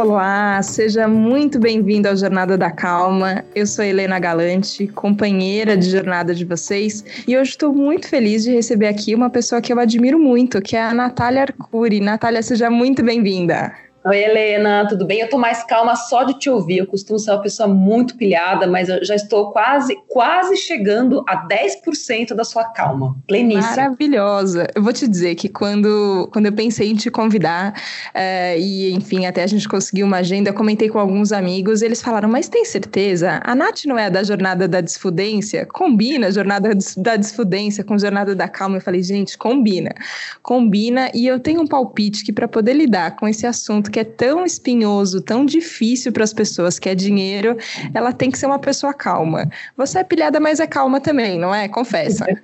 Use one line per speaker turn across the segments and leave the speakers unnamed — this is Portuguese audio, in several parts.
Olá, seja muito bem-vindo ao Jornada da Calma. Eu sou Helena Galante, companheira de jornada de vocês, e hoje estou muito feliz de receber aqui uma pessoa que eu admiro muito, que é a Natália Arcuri. Natália, seja muito bem-vinda.
Oi, Helena, tudo bem? Eu tô mais calma só de te ouvir. Eu costumo ser uma pessoa muito pilhada, mas eu já estou quase, quase chegando a 10% da sua calma. Pleníssima.
Maravilhosa. Eu vou te dizer que quando, quando eu pensei em te convidar, é, e enfim, até a gente conseguiu uma agenda, eu comentei com alguns amigos, eles falaram, mas tem certeza? A Nath não é da jornada da desfudência? Combina a jornada da desfudência com a jornada da calma? Eu falei, gente, combina. Combina, e eu tenho um palpite que para poder lidar com esse assunto que que é tão espinhoso, tão difícil para as pessoas, que é dinheiro, ela tem que ser uma pessoa calma. Você é pilhada, mas é calma também, não é? Confessa.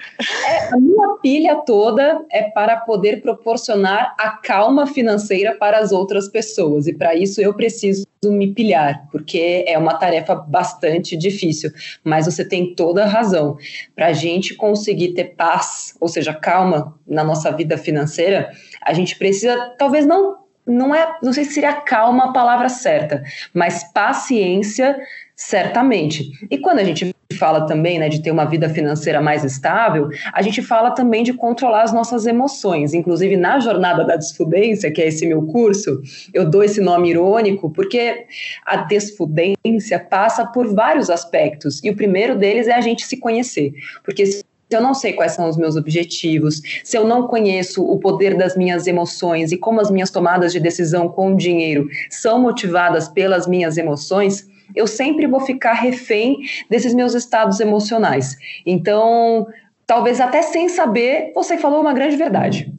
É, a minha pilha toda é para poder proporcionar a calma financeira para as outras pessoas. E para isso eu preciso me pilhar, porque é uma tarefa bastante difícil. Mas você tem toda a razão. Para a gente conseguir ter paz, ou seja, calma na nossa vida financeira, a gente precisa, talvez não não é, não sei se seria calma a palavra certa, mas paciência certamente. E quando a gente fala também, né, de ter uma vida financeira mais estável, a gente fala também de controlar as nossas emoções. Inclusive na jornada da desfudência, que é esse meu curso, eu dou esse nome irônico porque a desfudência passa por vários aspectos e o primeiro deles é a gente se conhecer, porque se eu não sei quais são os meus objetivos, se eu não conheço o poder das minhas emoções e como as minhas tomadas de decisão com o dinheiro são motivadas pelas minhas emoções, eu sempre vou ficar refém desses meus estados emocionais. Então, talvez até sem saber, você falou uma grande verdade.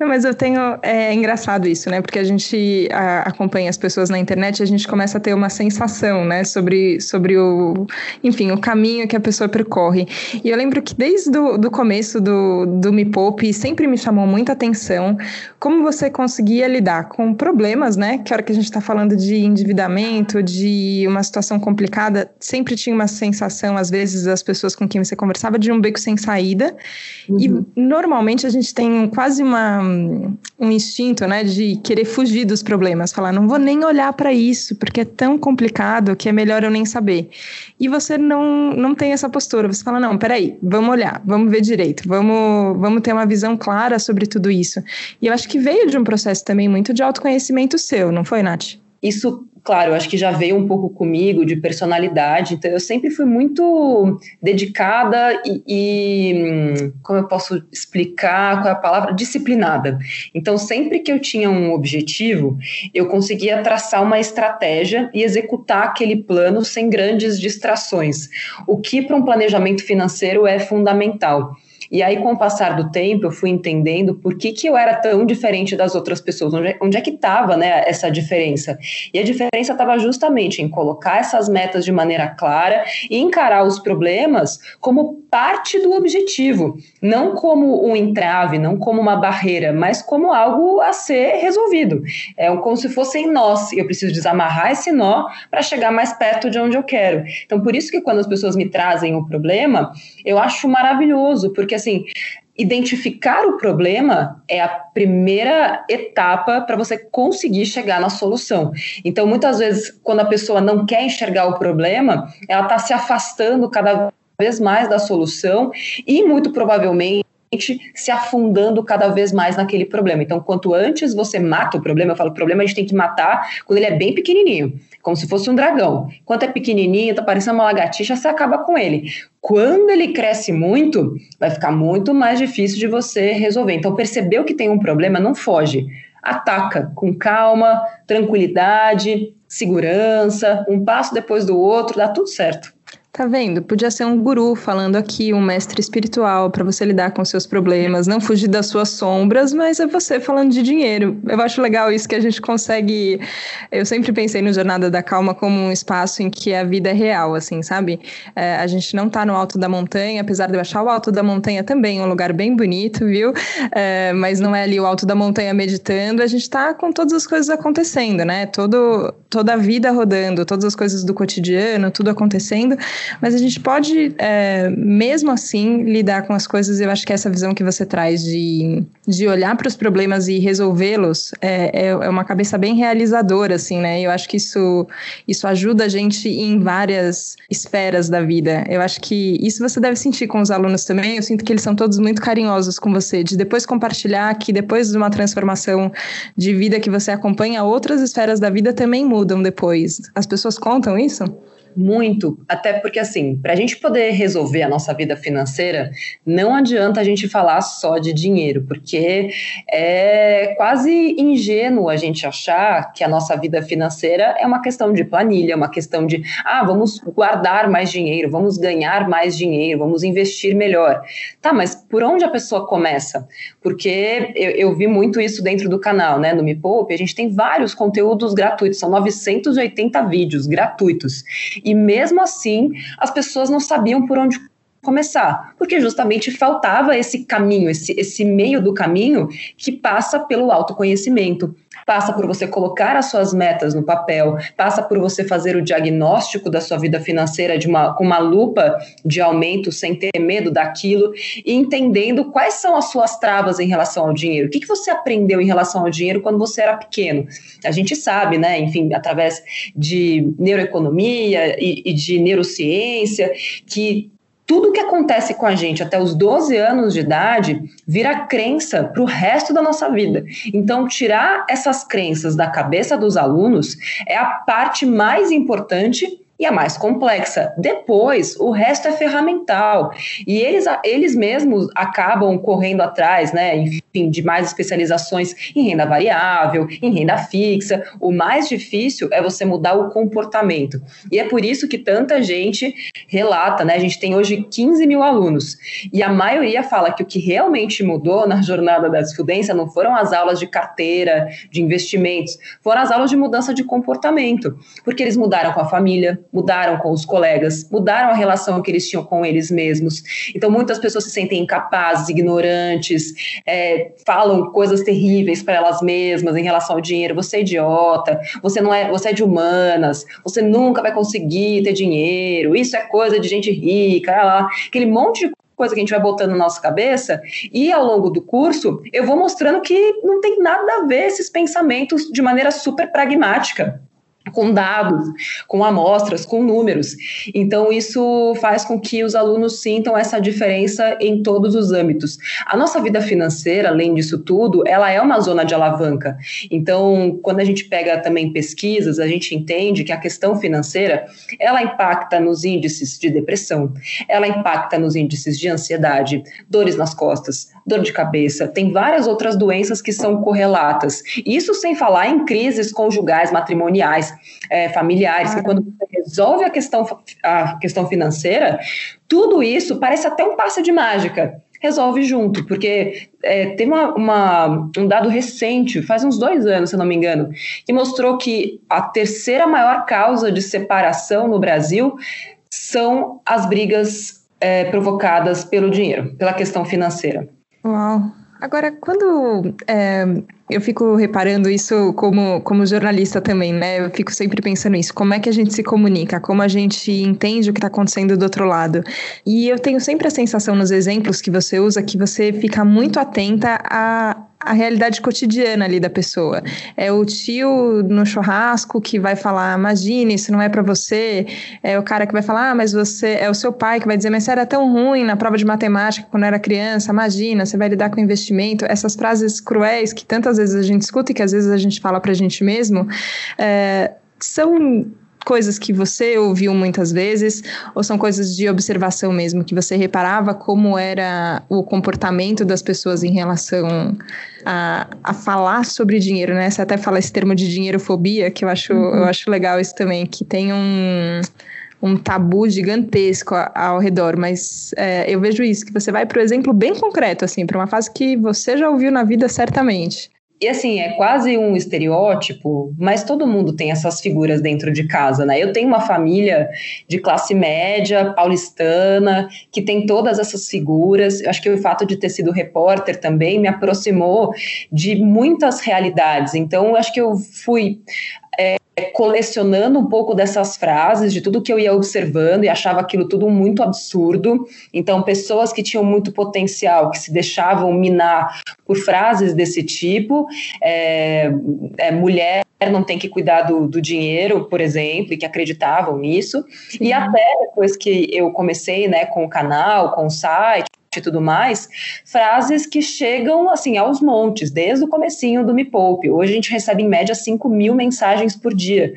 Não, mas eu tenho. É engraçado isso, né? Porque a gente a, acompanha as pessoas na internet e a gente começa a ter uma sensação, né? Sobre, sobre o. Enfim, o caminho que a pessoa percorre. E eu lembro que desde o do começo do, do Me Poupe sempre me chamou muita atenção como você conseguia lidar com problemas, né? Que a hora que a gente está falando de endividamento, de uma situação complicada, sempre tinha uma sensação, às vezes, das pessoas com quem você conversava, de um beco sem saída. Uhum. E normalmente a gente tem quase uma, um instinto, né, de querer fugir dos problemas, falar, não vou nem olhar para isso, porque é tão complicado que é melhor eu nem saber. E você não, não tem essa postura, você fala, não, peraí, vamos olhar, vamos ver direito, vamos, vamos ter uma visão clara sobre tudo isso. E eu acho que veio de um processo também muito de autoconhecimento seu, não foi, Nath?
Isso claro, acho que já veio um pouco comigo de personalidade, então eu sempre fui muito dedicada e, e, como eu posso explicar qual é a palavra? Disciplinada. Então, sempre que eu tinha um objetivo, eu conseguia traçar uma estratégia e executar aquele plano sem grandes distrações, o que para um planejamento financeiro é fundamental. E aí, com o passar do tempo, eu fui entendendo por que, que eu era tão diferente das outras pessoas, onde, onde é que estava né, essa diferença. E a diferença estava justamente em colocar essas metas de maneira clara e encarar os problemas como parte do objetivo, não como um entrave, não como uma barreira, mas como algo a ser resolvido. É como se fossem nós, eu preciso desamarrar esse nó para chegar mais perto de onde eu quero. Então, por isso que quando as pessoas me trazem o problema, eu acho maravilhoso, porque assim, identificar o problema é a primeira etapa para você conseguir chegar na solução. Então, muitas vezes, quando a pessoa não quer enxergar o problema, ela está se afastando cada vez mais da solução e muito provavelmente se afundando cada vez mais naquele problema. Então, quanto antes você mata o problema, eu falo, o problema a gente tem que matar quando ele é bem pequenininho, como se fosse um dragão. Quando é pequenininho, tá parecendo uma lagartixa, você acaba com ele. Quando ele cresce muito, vai ficar muito mais difícil de você resolver. Então, percebeu que tem um problema, não foge. Ataca com calma, tranquilidade, segurança, um passo depois do outro, dá tudo certo.
Tá vendo? Podia ser um guru falando aqui, um mestre espiritual para você lidar com seus problemas, não fugir das suas sombras, mas é você falando de dinheiro. Eu acho legal isso que a gente consegue. Eu sempre pensei no Jornada da Calma como um espaço em que a vida é real, assim, sabe? É, a gente não tá no alto da montanha, apesar de eu achar o alto da montanha também um lugar bem bonito, viu? É, mas não é ali o alto da montanha meditando, a gente tá com todas as coisas acontecendo, né? Todo, toda a vida rodando, todas as coisas do cotidiano, tudo acontecendo mas a gente pode, é, mesmo assim, lidar com as coisas. Eu acho que essa visão que você traz de, de olhar para os problemas e resolvê-los é, é, é, uma cabeça bem realizadora, assim, né? Eu acho que isso, isso ajuda a gente em várias esferas da vida. Eu acho que isso você deve sentir com os alunos também. Eu sinto que eles são todos muito carinhosos com você, de depois compartilhar que depois de uma transformação de vida que você acompanha, outras esferas da vida também mudam depois. As pessoas contam isso?
Muito, até porque assim, para a gente poder resolver a nossa vida financeira, não adianta a gente falar só de dinheiro, porque é quase ingênuo a gente achar que a nossa vida financeira é uma questão de planilha, é uma questão de, ah, vamos guardar mais dinheiro, vamos ganhar mais dinheiro, vamos investir melhor. Tá, mas por onde a pessoa começa? Porque eu, eu vi muito isso dentro do canal, né? No Me Poupe, a gente tem vários conteúdos gratuitos, são 980 vídeos gratuitos. E mesmo assim, as pessoas não sabiam por onde começar, porque justamente faltava esse caminho, esse, esse meio do caminho que passa pelo autoconhecimento, passa por você colocar as suas metas no papel, passa por você fazer o diagnóstico da sua vida financeira de uma, com uma lupa de aumento, sem ter medo daquilo, e entendendo quais são as suas travas em relação ao dinheiro. O que, que você aprendeu em relação ao dinheiro quando você era pequeno? A gente sabe, né, enfim, através de neuroeconomia e, e de neurociência, que tudo que acontece com a gente até os 12 anos de idade vira crença para o resto da nossa vida. Então, tirar essas crenças da cabeça dos alunos é a parte mais importante e a mais complexa. Depois, o resto é ferramental. E eles, eles mesmos acabam correndo atrás, né, enfim, de mais especializações em renda variável, em renda fixa. O mais difícil é você mudar o comportamento. E é por isso que tanta gente relata, né? A gente tem hoje 15 mil alunos. E a maioria fala que o que realmente mudou na jornada da desfudência não foram as aulas de carteira, de investimentos, foram as aulas de mudança de comportamento. Porque eles mudaram com a família, mudaram com os colegas, mudaram a relação que eles tinham com eles mesmos. Então, muitas pessoas se sentem incapazes, ignorantes, é, falam coisas terríveis para elas mesmas em relação ao dinheiro. Você é idiota, você não é, você é de humanas, você nunca vai conseguir ter dinheiro. Isso é coisa de gente rica, lá, aquele monte de coisa que a gente vai botando na nossa cabeça, e ao longo do curso eu vou mostrando que não tem nada a ver esses pensamentos de maneira super pragmática com dados, com amostras, com números. Então, isso faz com que os alunos sintam essa diferença em todos os âmbitos. A nossa vida financeira, além disso tudo, ela é uma zona de alavanca. Então, quando a gente pega também pesquisas, a gente entende que a questão financeira, ela impacta nos índices de depressão, ela impacta nos índices de ansiedade, dores nas costas, dor de cabeça, tem várias outras doenças que são correlatas. Isso sem falar em crises conjugais, matrimoniais, é, familiares, que quando você resolve a questão, a questão financeira, tudo isso parece até um passe de mágica resolve junto, porque é, tem uma, uma, um dado recente, faz uns dois anos, se não me engano, que mostrou que a terceira maior causa de separação no Brasil são as brigas é, provocadas pelo dinheiro, pela questão financeira.
Uau! Agora, quando é, eu fico reparando isso como, como jornalista também, né? Eu fico sempre pensando isso. Como é que a gente se comunica? Como a gente entende o que está acontecendo do outro lado? E eu tenho sempre a sensação nos exemplos que você usa que você fica muito atenta a a realidade cotidiana ali da pessoa. É o tio no churrasco que vai falar, imagine, isso não é para você. É o cara que vai falar, ah, mas você é o seu pai que vai dizer, mas você era tão ruim na prova de matemática quando era criança, imagina, você vai lidar com investimento. Essas frases cruéis que tantas vezes a gente escuta e que às vezes a gente fala pra gente mesmo, é, são coisas que você ouviu muitas vezes, ou são coisas de observação mesmo, que você reparava como era o comportamento das pessoas em relação a, a falar sobre dinheiro, né? Você até fala esse termo de dinheirofobia, que eu acho, uhum. eu acho legal isso também, que tem um um tabu gigantesco ao redor, mas é, eu vejo isso, que você vai para o exemplo bem concreto, assim, para uma fase que você já ouviu na vida certamente.
E assim, é quase um estereótipo, mas todo mundo tem essas figuras dentro de casa, né? Eu tenho uma família de classe média, paulistana, que tem todas essas figuras. Eu acho que o fato de ter sido repórter também me aproximou de muitas realidades. Então, eu acho que eu fui é, colecionando um pouco dessas frases, de tudo que eu ia observando e achava aquilo tudo muito absurdo. Então, pessoas que tinham muito potencial, que se deixavam minar por frases desse tipo, é, é, mulher não tem que cuidar do, do, dinheiro, por exemplo, e que acreditavam nisso. Sim. E até depois que eu comecei né, com o canal, com o site, e tudo mais, frases que chegam assim aos montes, desde o comecinho do Me Poupe. Hoje a gente recebe em média 5 mil mensagens por dia.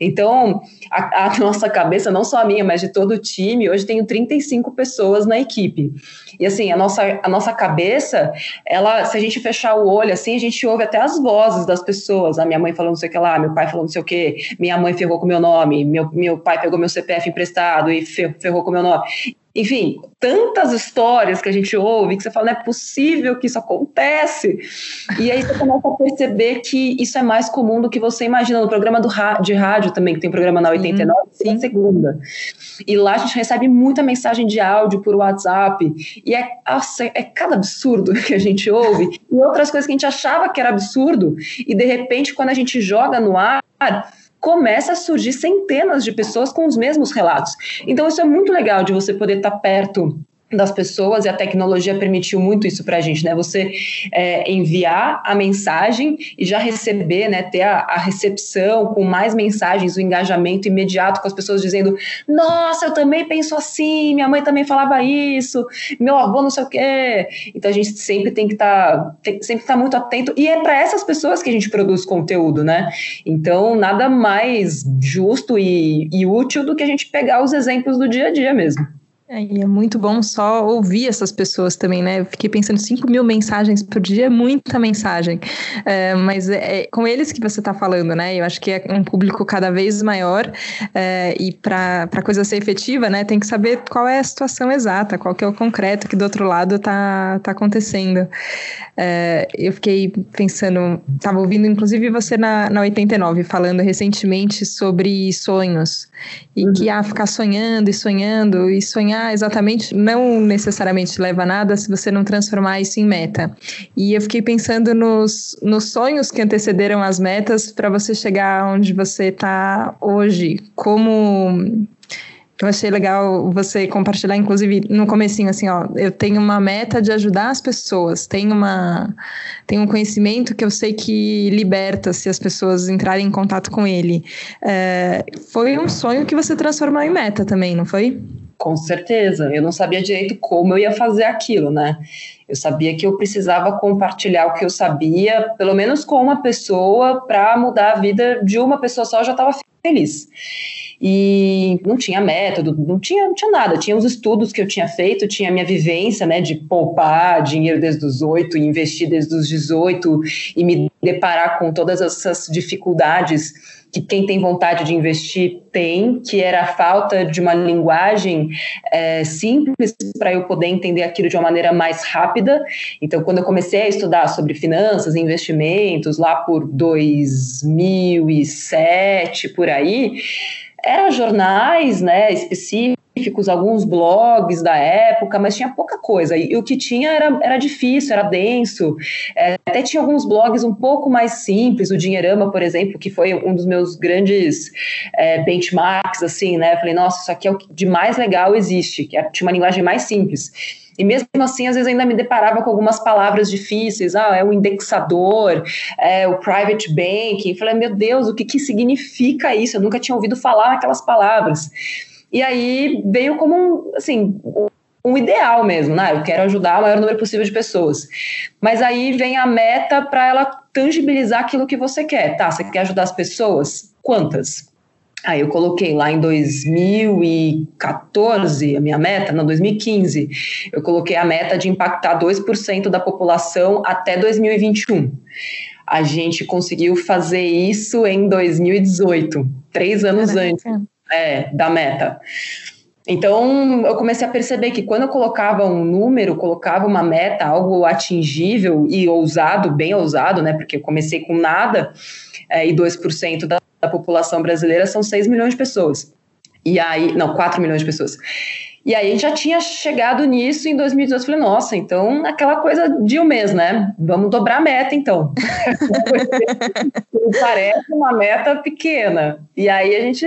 Então, a, a, nossa cabeça, não só a minha, mas de todo o time, hoje tenho 35 pessoas na equipe. E assim, a nossa, a nossa cabeça, ela, se a gente fechar o olho assim, a gente ouve até as vozes das pessoas. A minha mãe falando não sei o que lá, meu pai falando não sei o que, minha mãe ferrou com meu nome, meu, meu pai pegou meu CPF emprestado e ferrou com meu nome enfim, tantas histórias que a gente ouve que você fala, não é possível que isso acontece. E aí você começa a perceber que isso é mais comum do que você imagina. No programa do de rádio também, que tem um programa na 89, sim, sim. segunda. E lá a gente recebe muita mensagem de áudio por WhatsApp. E é, nossa, é cada absurdo que a gente ouve. E outras coisas que a gente achava que era absurdo. E de repente, quando a gente joga no ar começa a surgir centenas de pessoas com os mesmos relatos. Então, isso é muito legal de você poder estar perto das pessoas e a tecnologia permitiu muito isso para a gente, né? Você é, enviar a mensagem e já receber, né? Ter a, a, recepção com mais mensagens, o engajamento imediato com as pessoas dizendo: Nossa, eu também penso assim, minha mãe também falava isso, meu avô não sei o quê. Então a gente sempre tem que estar tá, sempre estar tá muito atento e é para essas pessoas que a gente produz conteúdo, né? Então nada mais justo e, e útil do que a gente pegar os exemplos do dia a dia mesmo.
É, e é muito bom só ouvir essas pessoas também, né? Eu fiquei pensando, 5 mil mensagens por dia é muita mensagem. É, mas é, é com eles que você está falando, né? Eu acho que é um público cada vez maior é, e para a coisa ser efetiva, né? Tem que saber qual é a situação exata, qual que é o concreto que do outro lado está tá acontecendo. É, eu fiquei pensando, estava ouvindo inclusive você na, na 89 falando recentemente sobre sonhos e uhum. que ah, ficar sonhando e sonhando e sonhar exatamente não necessariamente leva a nada se você não transformar isso em meta. E eu fiquei pensando nos, nos sonhos que antecederam as metas para você chegar onde você está hoje. Como eu achei legal você compartilhar, inclusive, no comecinho, assim, ó, eu tenho uma meta de ajudar as pessoas, tenho uma tenho um conhecimento que eu sei que liberta se as pessoas entrarem em contato com ele. É, foi um sonho que você transformou em meta também, não foi?
Com certeza. Eu não sabia direito como eu ia fazer aquilo, né? Eu sabia que eu precisava compartilhar o que eu sabia, pelo menos com uma pessoa, para mudar a vida de uma pessoa só, eu já estava feliz. E não tinha método, não tinha, não tinha nada. Tinha os estudos que eu tinha feito, tinha a minha vivência, né, de poupar dinheiro desde os 8 e investir desde os 18 e me deparar com todas essas dificuldades que quem tem vontade de investir tem, que era a falta de uma linguagem é, simples para eu poder entender aquilo de uma maneira mais rápida. Então, quando eu comecei a estudar sobre finanças e investimentos, lá por 2007, por aí, eram jornais né, específicos científicos, alguns blogs da época, mas tinha pouca coisa. E, o que tinha era, era difícil, era denso. É, até tinha alguns blogs um pouco mais simples, o Dinheirama, por exemplo, que foi um dos meus grandes é, benchmarks, assim, né? Falei, nossa, isso aqui é o que de mais legal existe, que é, tinha uma linguagem mais simples. E mesmo assim, às vezes ainda me deparava com algumas palavras difíceis. Ah, é o indexador, é o private banking. falei, meu Deus, o que, que significa isso? Eu nunca tinha ouvido falar aquelas palavras. E aí veio como um, assim, um ideal mesmo, né? Eu quero ajudar o maior número possível de pessoas. Mas aí vem a meta para ela tangibilizar aquilo que você quer. Tá, você quer ajudar as pessoas? Quantas? Aí eu coloquei lá em 2014, a minha meta, não, 2015, eu coloquei a meta de impactar 2% da população até 2021. A gente conseguiu fazer isso em 2018, três anos Caraca. antes é, da meta. Então, eu comecei a perceber que quando eu colocava um número, colocava uma meta, algo atingível e ousado, bem ousado, né? Porque eu comecei com nada, é, e 2% da, da população brasileira são 6 milhões de pessoas. E aí, não, 4 milhões de pessoas. E aí a gente já tinha chegado nisso em 2018. Falei, nossa, então aquela coisa de um mês, né? Vamos dobrar a meta, então. Parece uma meta pequena. E aí a gente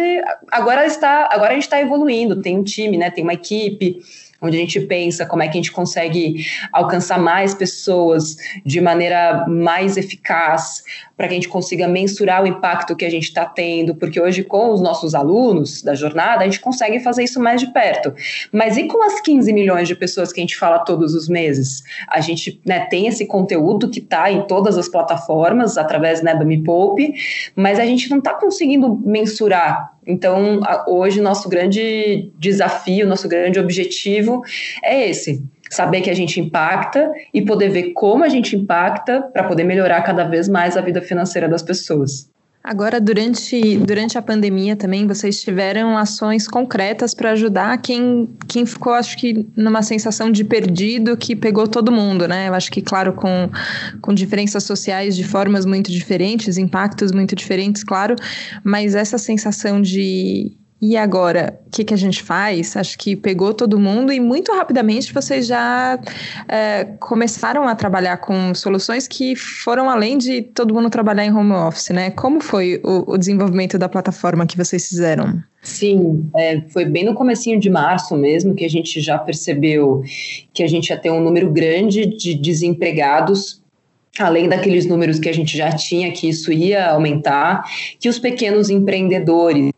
agora está, agora a gente está evoluindo, tem um time, né? Tem uma equipe onde a gente pensa como é que a gente consegue alcançar mais pessoas de maneira mais eficaz, para que a gente consiga mensurar o impacto que a gente está tendo, porque hoje, com os nossos alunos da jornada, a gente consegue fazer isso mais de perto. Mas e com as 15 milhões de pessoas que a gente fala todos os meses? A gente né, tem esse conteúdo que está em todas as plataformas, através né, do Me Poupe, mas a gente não está conseguindo mensurar então, hoje, nosso grande desafio, nosso grande objetivo é esse: saber que a gente impacta e poder ver como a gente impacta para poder melhorar cada vez mais a vida financeira das pessoas.
Agora, durante, durante a pandemia também, vocês tiveram ações concretas para ajudar quem, quem ficou, acho que, numa sensação de perdido que pegou todo mundo, né? Eu acho que, claro, com, com diferenças sociais de formas muito diferentes, impactos muito diferentes, claro, mas essa sensação de e agora, o que, que a gente faz? Acho que pegou todo mundo e muito rapidamente vocês já é, começaram a trabalhar com soluções que foram além de todo mundo trabalhar em home office, né? Como foi o, o desenvolvimento da plataforma que vocês fizeram?
Sim, é, foi bem no comecinho de março mesmo que a gente já percebeu que a gente ia ter um número grande de desempregados além daqueles números que a gente já tinha, que isso ia aumentar, que os pequenos empreendedores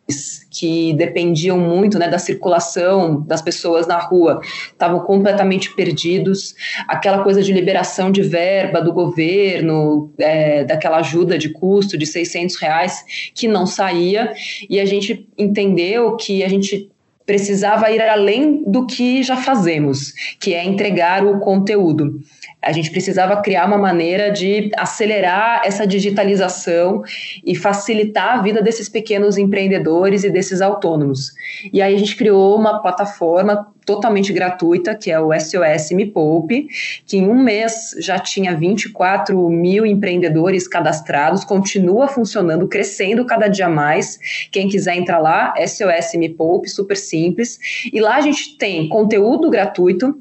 que dependiam muito né, da circulação das pessoas na rua. Estavam completamente perdidos, aquela coisa de liberação de verba do governo, é, daquela ajuda de custo de 600 reais que não saía, e a gente entendeu que a gente precisava ir além do que já fazemos, que é entregar o conteúdo a gente precisava criar uma maneira de acelerar essa digitalização e facilitar a vida desses pequenos empreendedores e desses autônomos. E aí a gente criou uma plataforma totalmente gratuita, que é o SOS Me Poupe, que em um mês já tinha 24 mil empreendedores cadastrados, continua funcionando, crescendo cada dia mais. Quem quiser entrar lá, SOS Me Poupe, super simples. E lá a gente tem conteúdo gratuito,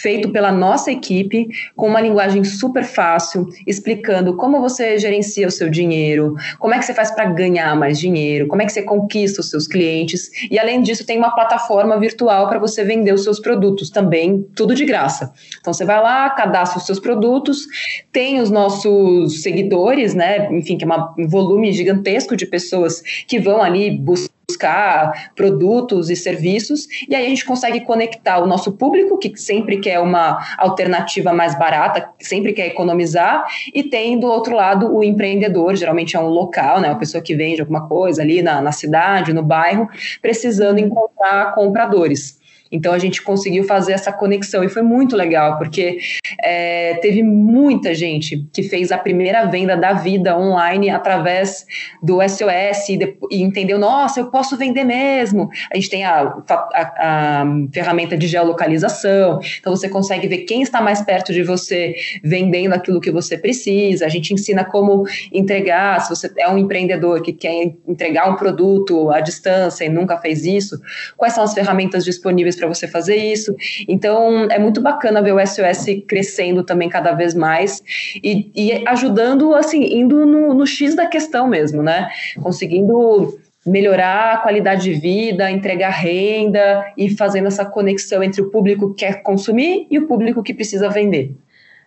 feito pela nossa equipe, com uma linguagem super fácil, explicando como você gerencia o seu dinheiro, como é que você faz para ganhar mais dinheiro, como é que você conquista os seus clientes. E além disso, tem uma plataforma virtual para você vender os seus produtos também, tudo de graça. Então você vai lá, cadastra os seus produtos, tem os nossos seguidores, né? Enfim, que é uma, um volume gigantesco de pessoas que vão ali buscar buscar produtos e serviços, e aí a gente consegue conectar o nosso público, que sempre quer uma alternativa mais barata, sempre quer economizar, e tem do outro lado o empreendedor, geralmente é um local, né, uma pessoa que vende alguma coisa ali na, na cidade, no bairro, precisando encontrar compradores. Então a gente conseguiu fazer essa conexão e foi muito legal, porque é, teve muita gente que fez a primeira venda da vida online através do SOS e, e entendeu, nossa, eu posso vender mesmo. A gente tem a, a, a, ferramenta de geolocalização, então você consegue ver quem está mais perto de você vendendo aquilo que você precisa. A gente ensina como entregar, se você é um empreendedor que quer entregar um produto à distância e nunca fez isso, quais são as ferramentas disponíveis para você fazer isso. Então, é muito bacana ver o SOS crescendo também cada vez mais e, e ajudando, assim, indo no, no X da questão mesmo, né? Conseguindo melhorar a qualidade de vida, entregar renda e fazendo essa conexão entre o público que quer consumir e o público que precisa vender.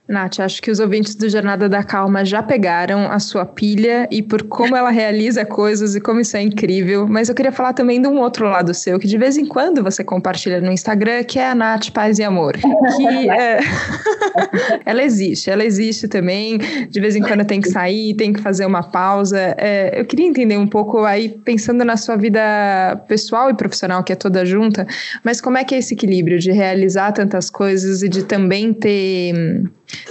Nath, acho que os ouvintes do Jornada da Calma já pegaram a sua pilha e por como ela realiza coisas e como isso é incrível. Mas eu queria falar também de um outro lado seu, que de vez em quando você compartilha no Instagram, que é a Nath Paz e Amor. Que é... ela existe, ela existe também. De vez em quando tem que sair, tem que fazer uma pausa. É, eu queria entender um pouco aí, pensando na sua vida pessoal e profissional, que é toda junta, mas como é que é esse equilíbrio de realizar tantas coisas e de também ter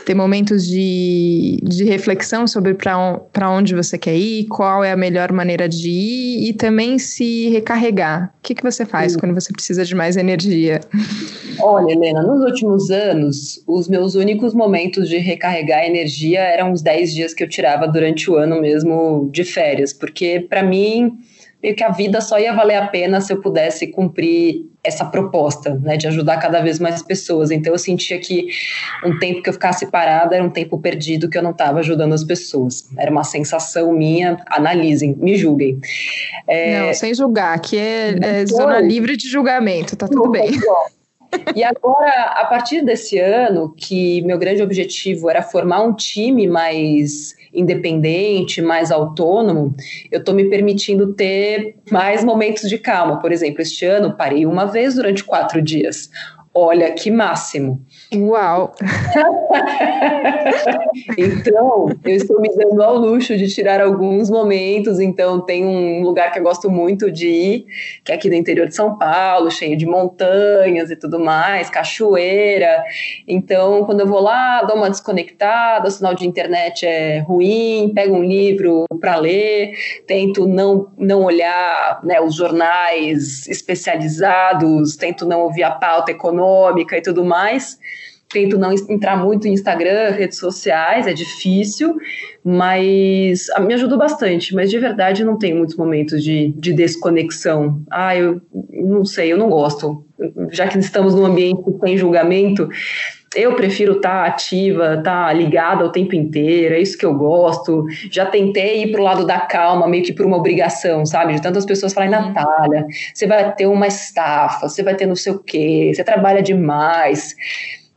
ter momentos de, de reflexão sobre para onde você quer ir, qual é a melhor maneira de ir e também se recarregar. O que, que você faz Sim. quando você precisa de mais energia?
Olha, Helena, nos últimos anos, os meus únicos momentos de recarregar energia eram os 10 dias que eu tirava durante o ano mesmo de férias, porque para mim meio que a vida só ia valer a pena se eu pudesse cumprir essa proposta, né, de ajudar cada vez mais pessoas. Então eu sentia que um tempo que eu ficasse parada era um tempo perdido que eu não estava ajudando as pessoas. Era uma sensação minha. Analisem, me julguem.
É... Não, sem julgar. Aqui é, é zona livre de julgamento. Tá tudo bem.
E agora, a partir desse ano, que meu grande objetivo era formar um time mais independente, mais autônomo, eu estou me permitindo ter mais momentos de calma. Por exemplo, este ano parei uma vez durante quatro dias. Olha que máximo.
Uau!
então, eu estou me dando ao luxo de tirar alguns momentos. Então, tem um lugar que eu gosto muito de ir, que é aqui no interior de São Paulo, cheio de montanhas e tudo mais, cachoeira. Então, quando eu vou lá, dou uma desconectada, o sinal de internet é ruim, pego um livro para ler, tento não, não olhar né, os jornais especializados, tento não ouvir a pauta econômica e tudo mais tento não entrar muito em Instagram, redes sociais, é difícil, mas me ajudou bastante. Mas de verdade não tenho muitos momentos de, de desconexão. Ah, eu não sei, eu não gosto. Já que estamos num ambiente sem julgamento, eu prefiro estar tá ativa, estar tá ligada o tempo inteiro, é isso que eu gosto. Já tentei ir para o lado da calma, meio que por uma obrigação, sabe? De tantas pessoas falarem, uhum. Natália, você vai ter uma estafa, você vai ter não sei o quê, você trabalha demais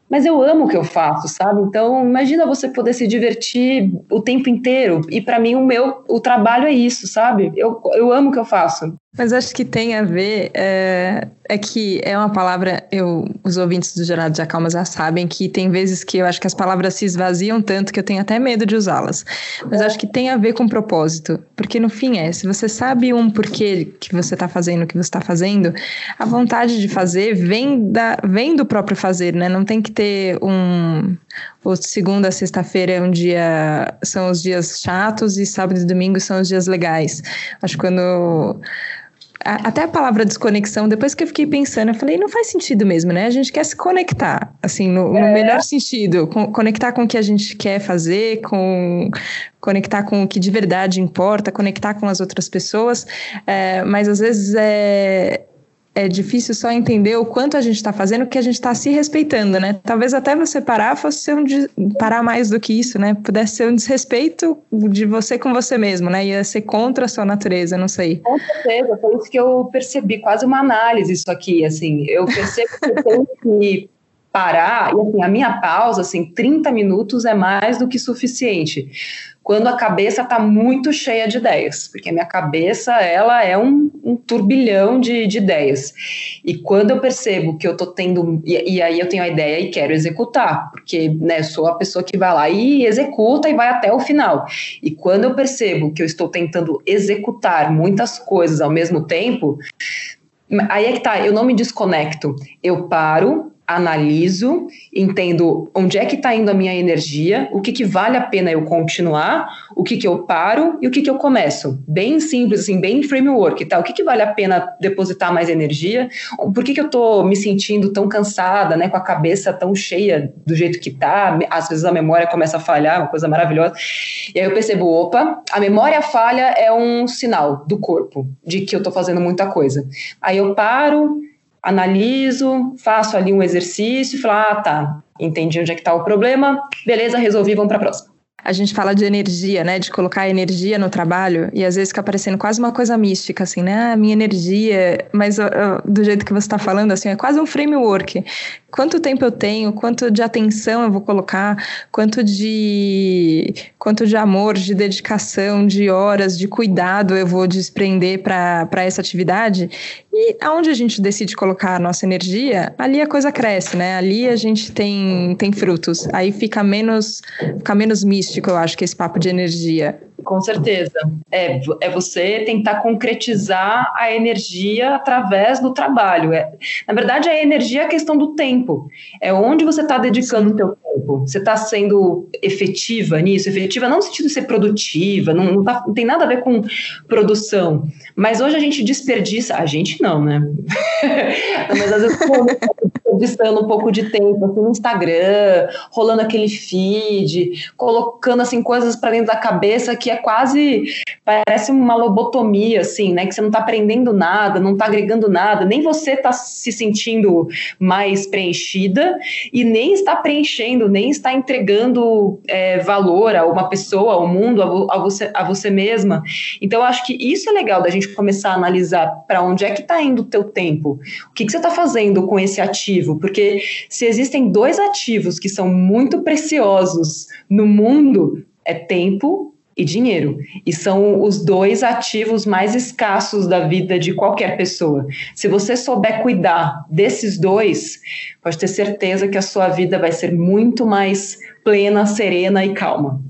mas eu amo o que eu faço, sabe? Então, imagina você poder se divertir o tempo inteiro. E para mim, o meu o trabalho é isso, sabe? Eu, eu amo o que eu faço.
Mas acho que tem a ver, é, é que é uma palavra, eu, os ouvintes do Jornal de Acalma já sabem que tem vezes que eu acho que as palavras se esvaziam tanto que eu tenho até medo de usá-las. Mas acho que tem a ver com propósito, porque no fim é, se você sabe um porquê que você está fazendo o que você está fazendo, a vontade de fazer vem, da, vem do próprio fazer, né? Não tem que ter um, o segunda a sexta-feira é um dia são os dias chatos e sábado e domingo são os dias legais. Acho que quando até a palavra desconexão, depois que eu fiquei pensando, eu falei, não faz sentido mesmo, né? A gente quer se conectar, assim, no, no é. melhor sentido, com, conectar com o que a gente quer fazer, com conectar com o que de verdade importa, conectar com as outras pessoas, é, mas às vezes é é difícil só entender o quanto a gente está fazendo, que a gente está se respeitando, né? Talvez até você parar fosse um parar mais do que isso, né? Pudesse ser um desrespeito de você com você mesmo, né? Ia ser contra a sua natureza, não sei.
Com certeza, foi isso que eu percebi, quase uma análise isso aqui, assim. Eu percebo que eu tenho que parar, e assim, a minha pausa, assim, 30 minutos é mais do que suficiente quando a cabeça está muito cheia de ideias, porque a minha cabeça ela é um, um turbilhão de, de, ideias. E quando eu percebo que eu estou tendo, e, e, aí eu tenho a ideia e quero executar, porque né, sou a pessoa que vai lá e executa e vai até o final. E quando eu percebo que eu estou tentando executar muitas coisas ao mesmo tempo, aí é que tá, eu não me desconecto. Eu paro, analiso, entendo onde é que está indo a minha energia, o que, que vale a pena eu continuar, o que, que eu paro e o que, que eu começo. Bem simples, assim, bem framework, tá? O que, que vale a pena depositar mais energia? Por que, que eu estou me sentindo tão cansada, né? Com a cabeça tão cheia do jeito que tá? Às vezes a memória começa a falhar, uma coisa maravilhosa. E aí eu percebo, opa, a memória falha é um sinal do corpo de que eu estou fazendo muita coisa. Aí eu paro, analiso, faço ali um exercício e falo, ah, tá, entendi onde é que está o problema, beleza, resolvi, vamos para a próxima
a gente fala de energia, né? De colocar energia no trabalho, e às vezes fica parecendo quase uma coisa mística, assim, né? Ah, minha energia, mas uh, do jeito que você está falando, assim, é quase um framework. Quanto tempo eu tenho, quanto de atenção eu vou colocar, quanto de quanto de amor, de dedicação, de horas, de cuidado eu vou desprender para essa atividade. E aonde a gente decide colocar a nossa energia, ali a coisa cresce, né? Ali a gente tem, tem frutos. Aí fica menos, fica menos místico, eu acho, que esse papo de energia.
Com certeza. É, é você tentar concretizar a energia através do trabalho. É, na verdade, a energia é a questão do tempo. É onde você está dedicando o teu tempo. Você está sendo efetiva nisso? Efetiva não no sentido de ser produtiva, não, não, tá, não tem nada a ver com produção. Mas hoje a gente desperdiça... A gente não, né? Mas às vezes desperdiçando um pouco de tempo assim, no Instagram, rolando aquele feed, colocando assim coisas para dentro da cabeça que é quase parece uma lobotomia assim, né? Que você não está aprendendo nada, não está agregando nada, nem você está se sentindo mais preenchida e nem está preenchendo, nem está entregando é, valor a uma pessoa, ao mundo, a, a, você, a você mesma. Então, eu acho que isso é legal da gente começar a analisar para onde é que está indo o teu tempo, o que, que você está fazendo com esse ativo, porque se existem dois ativos que são muito preciosos no mundo, é tempo e dinheiro. E são os dois ativos mais escassos da vida de qualquer pessoa. Se você souber cuidar desses dois, pode ter certeza que a sua vida vai ser muito mais plena, serena e calma.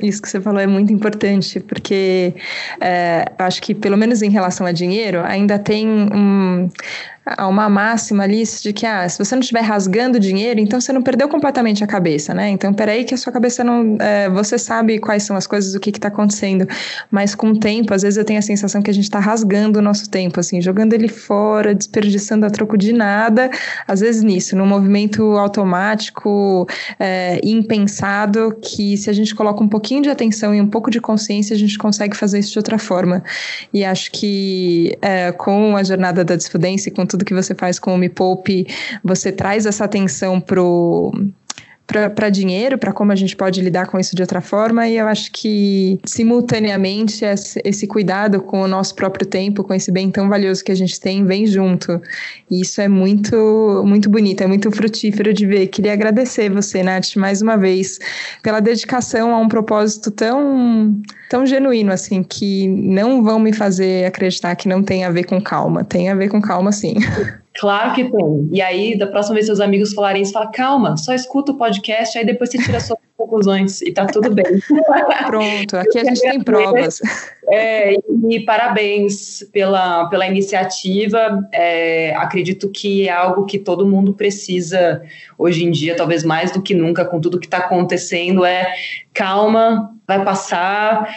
Isso que você falou é muito importante, porque é, acho que, pelo menos em relação a dinheiro, ainda tem um há uma máxima ali de que ah, se você não estiver rasgando dinheiro, então você não perdeu completamente a cabeça, né? Então, peraí que a sua cabeça não... É, você sabe quais são as coisas, o que está acontecendo, mas com o tempo, às vezes eu tenho a sensação que a gente está rasgando o nosso tempo, assim, jogando ele fora, desperdiçando a troco de nada, às vezes nisso, num movimento automático, é, impensado, que se a gente coloca um pouquinho de atenção e um pouco de consciência, a gente consegue fazer isso de outra forma. E acho que é, com a jornada da desfudência e com tudo tudo que você faz com o Me Poupe, você traz essa atenção pro para dinheiro, para como a gente pode lidar com isso de outra forma, e eu acho que simultaneamente esse cuidado com o nosso próprio tempo, com esse bem tão valioso que a gente tem, vem junto. E isso é muito, muito bonito, é muito frutífero de ver. Queria agradecer você, Nath, mais uma vez, pela dedicação a um propósito tão, tão genuíno, assim, que não vão me fazer acreditar que não tem a ver com calma. Tem a ver com calma, sim.
Claro que tem. E aí, da próxima vez seus amigos falarem isso, fala, calma, só escuta o podcast, aí depois você tira suas conclusões e tá tudo bem.
Pronto, aqui a gente tem provas.
É, e parabéns pela, pela iniciativa. É, acredito que é algo que todo mundo precisa hoje em dia, talvez mais do que nunca, com tudo que está acontecendo, é calma, vai passar,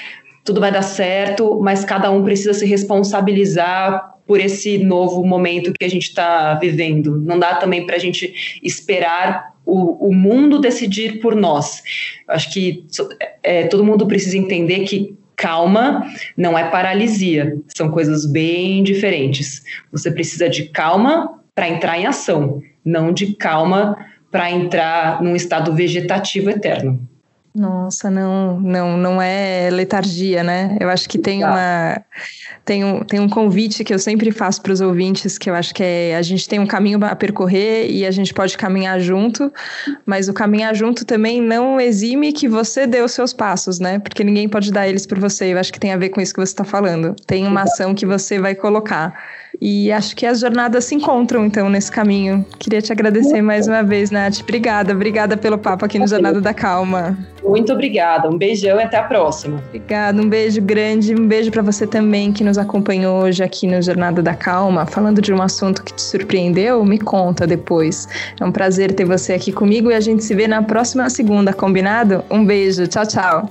tudo vai dar certo, mas cada um precisa se responsabilizar por esse novo momento que a gente está vivendo. Não dá também para a gente esperar o, o, mundo decidir por nós. Acho que é, todo mundo precisa entender que calma não é paralisia, são coisas bem diferentes. Você precisa de calma para entrar em ação, não de calma para entrar num estado vegetativo eterno.
Nossa, não, não, não é letargia, né? Eu acho que tem uma tem um, tem um convite que eu sempre faço para os ouvintes, que eu acho que é a gente tem um caminho a percorrer e a gente pode caminhar junto, mas o caminhar junto também não exime que você dê os seus passos, né? Porque ninguém pode dar eles por você. Eu acho que tem a ver com isso que você está falando. Tem uma ação que você vai colocar. E acho que as jornadas se encontram, então, nesse caminho. Queria te agradecer mais uma vez, Nath. Obrigada, obrigada pelo papo aqui no Jornada da Calma.
Muito obrigada. Um beijão e até a próxima.
Obrigada, um beijo grande. Um beijo para você também que nos acompanhou hoje aqui no Jornada da Calma. Falando de um assunto que te surpreendeu, me conta depois. É um prazer ter você aqui comigo e a gente se vê na próxima segunda, combinado? Um beijo. Tchau, tchau.